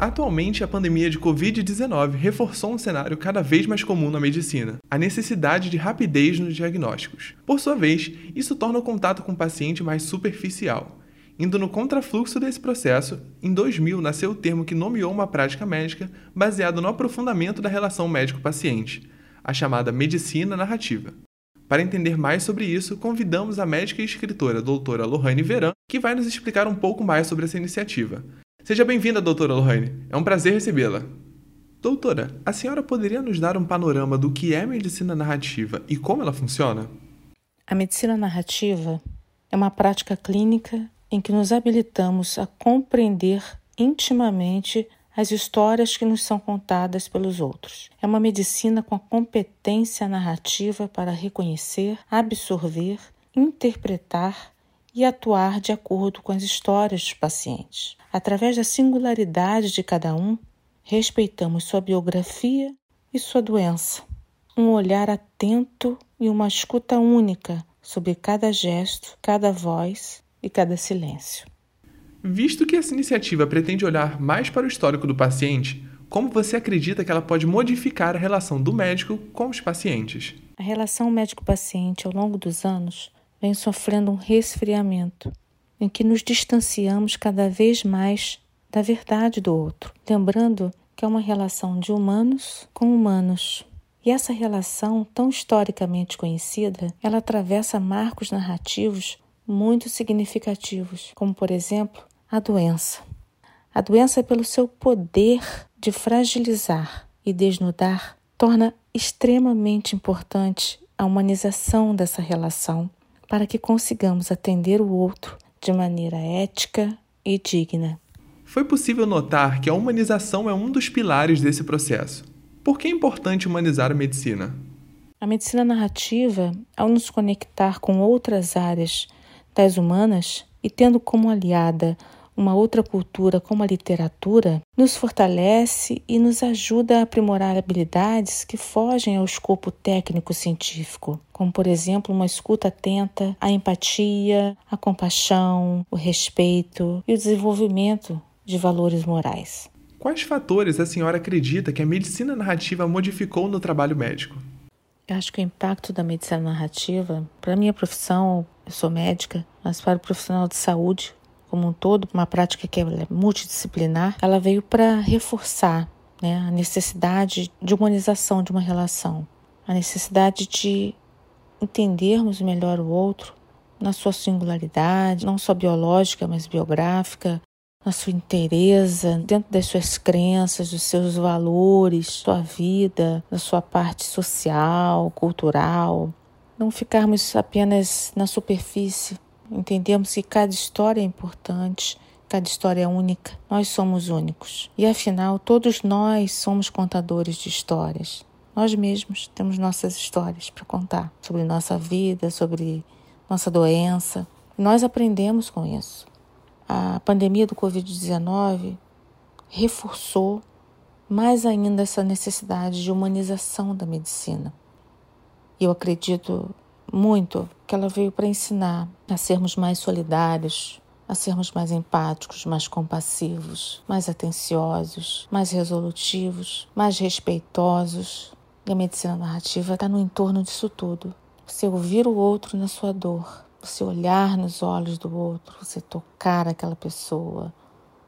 Atualmente, a pandemia de Covid-19 reforçou um cenário cada vez mais comum na medicina: a necessidade de rapidez nos diagnósticos. Por sua vez, isso torna o contato com o paciente mais superficial. Indo no contrafluxo desse processo, em 2000 nasceu o termo que nomeou uma prática médica baseado no aprofundamento da relação médico-paciente, a chamada medicina narrativa. Para entender mais sobre isso, convidamos a médica e escritora doutora Lohane Veran, que vai nos explicar um pouco mais sobre essa iniciativa. Seja bem-vinda, doutora Lohane. É um prazer recebê-la. Doutora, a senhora poderia nos dar um panorama do que é medicina narrativa e como ela funciona? A medicina narrativa é uma prática clínica em que nos habilitamos a compreender intimamente as histórias que nos são contadas pelos outros. É uma medicina com a competência narrativa para reconhecer, absorver, interpretar e atuar de acordo com as histórias dos pacientes. Através da singularidade de cada um, respeitamos sua biografia e sua doença. Um olhar atento e uma escuta única sobre cada gesto, cada voz e cada silêncio. Visto que essa iniciativa pretende olhar mais para o histórico do paciente, como você acredita que ela pode modificar a relação do médico com os pacientes? A relação médico-paciente ao longo dos anos vem sofrendo um resfriamento, em que nos distanciamos cada vez mais da verdade do outro, lembrando que é uma relação de humanos com humanos. E essa relação, tão historicamente conhecida, ela atravessa marcos narrativos muito significativos, como por exemplo a doença. A doença, pelo seu poder de fragilizar e desnudar, torna extremamente importante a humanização dessa relação para que consigamos atender o outro de maneira ética e digna. Foi possível notar que a humanização é um dos pilares desse processo. Por que é importante humanizar a medicina? A medicina narrativa, ao nos conectar com outras áreas das humanas e tendo como aliada uma outra cultura como a literatura, nos fortalece e nos ajuda a aprimorar habilidades que fogem ao escopo técnico-científico, como, por exemplo, uma escuta atenta, a empatia, a compaixão, o respeito e o desenvolvimento de valores morais. Quais fatores a senhora acredita que a medicina narrativa modificou no trabalho médico? Eu acho que o impacto da medicina narrativa, para a minha profissão, eu sou médica, mas para o profissional de saúde, como um todo, uma prática que é multidisciplinar, ela veio para reforçar né, a necessidade de humanização de uma relação, a necessidade de entendermos melhor o outro na sua singularidade, não só biológica, mas biográfica, na sua inteireza, dentro das suas crenças, dos seus valores, sua vida, da sua parte social, cultural. Não ficarmos apenas na superfície, Entendemos que cada história é importante, cada história é única. Nós somos únicos. E afinal, todos nós somos contadores de histórias. Nós mesmos temos nossas histórias para contar sobre nossa vida, sobre nossa doença. Nós aprendemos com isso. A pandemia do Covid-19 reforçou mais ainda essa necessidade de humanização da medicina. E eu acredito muito que ela veio para ensinar a sermos mais solidários, a sermos mais empáticos, mais compassivos, mais atenciosos, mais resolutivos, mais respeitosos. E a medicina narrativa está no entorno disso tudo. Você ouvir o outro na sua dor, você olhar nos olhos do outro, você tocar aquela pessoa,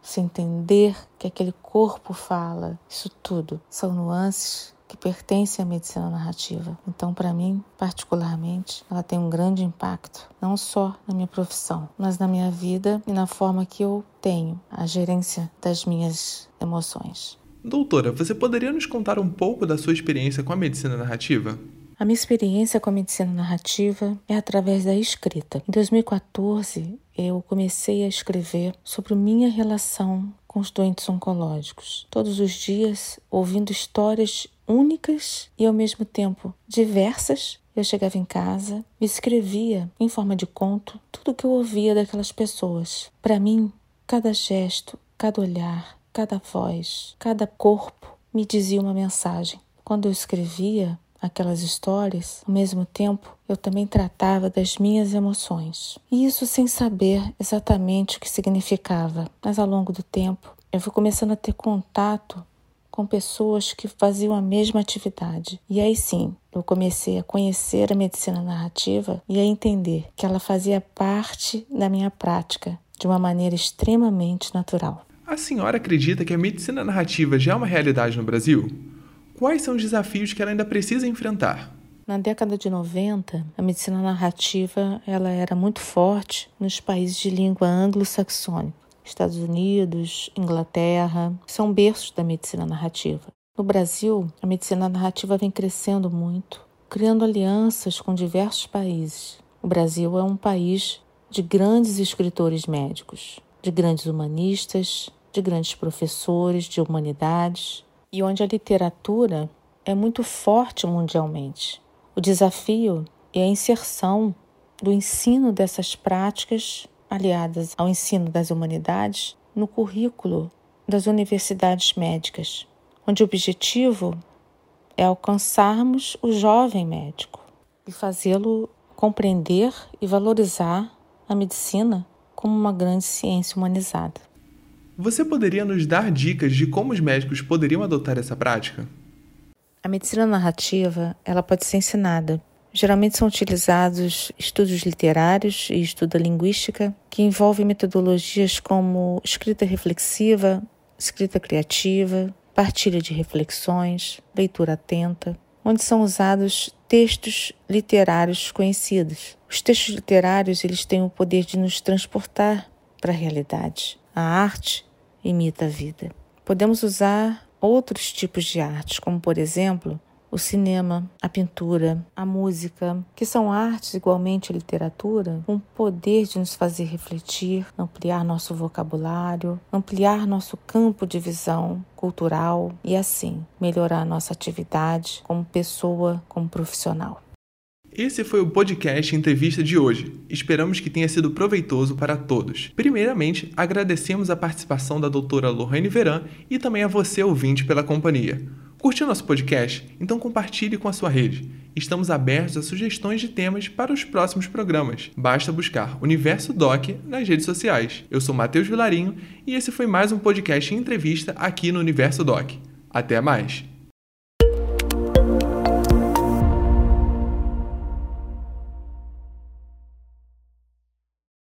você entender que aquele corpo fala. Isso tudo são nuances que pertence à medicina narrativa. Então, para mim, particularmente, ela tem um grande impacto, não só na minha profissão, mas na minha vida e na forma que eu tenho a gerência das minhas emoções. Doutora, você poderia nos contar um pouco da sua experiência com a medicina narrativa? A minha experiência com a medicina narrativa é através da escrita. Em 2014, eu comecei a escrever sobre minha relação com os doentes oncológicos. Todos os dias, ouvindo histórias únicas e ao mesmo tempo diversas. Eu chegava em casa, me escrevia em forma de conto tudo o que eu ouvia daquelas pessoas. Para mim, cada gesto, cada olhar, cada voz, cada corpo me dizia uma mensagem. Quando eu escrevia aquelas histórias, ao mesmo tempo eu também tratava das minhas emoções. E isso sem saber exatamente o que significava, mas ao longo do tempo eu fui começando a ter contato com pessoas que faziam a mesma atividade. E aí sim, eu comecei a conhecer a medicina narrativa e a entender que ela fazia parte da minha prática de uma maneira extremamente natural. A senhora acredita que a medicina narrativa já é uma realidade no Brasil? Quais são os desafios que ela ainda precisa enfrentar? Na década de 90, a medicina narrativa ela era muito forte nos países de língua anglo-saxônica. Estados Unidos, Inglaterra, são berços da medicina narrativa. No Brasil, a medicina narrativa vem crescendo muito, criando alianças com diversos países. O Brasil é um país de grandes escritores médicos, de grandes humanistas, de grandes professores de humanidades e onde a literatura é muito forte mundialmente. O desafio é a inserção do ensino dessas práticas aliadas ao ensino das humanidades no currículo das universidades médicas, onde o objetivo é alcançarmos o jovem médico e fazê-lo compreender e valorizar a medicina como uma grande ciência humanizada. Você poderia nos dar dicas de como os médicos poderiam adotar essa prática? A medicina narrativa, ela pode ser ensinada Geralmente são utilizados estudos literários e estuda linguística, que envolvem metodologias como escrita reflexiva, escrita criativa, partilha de reflexões, leitura atenta, onde são usados textos literários conhecidos. Os textos literários eles têm o poder de nos transportar para a realidade. A arte imita a vida. Podemos usar outros tipos de artes, como por exemplo o cinema, a pintura, a música, que são artes igualmente a literatura, com o poder de nos fazer refletir, ampliar nosso vocabulário, ampliar nosso campo de visão cultural e assim melhorar nossa atividade como pessoa, como profissional. Esse foi o podcast entrevista de hoje. Esperamos que tenha sido proveitoso para todos. Primeiramente, agradecemos a participação da doutora Lohane Veran e também a você, ouvinte, pela companhia. Curtiu nosso podcast? Então compartilhe com a sua rede. Estamos abertos a sugestões de temas para os próximos programas. Basta buscar Universo Doc nas redes sociais. Eu sou Matheus Vilarinho e esse foi mais um podcast entrevista aqui no Universo Doc. Até mais!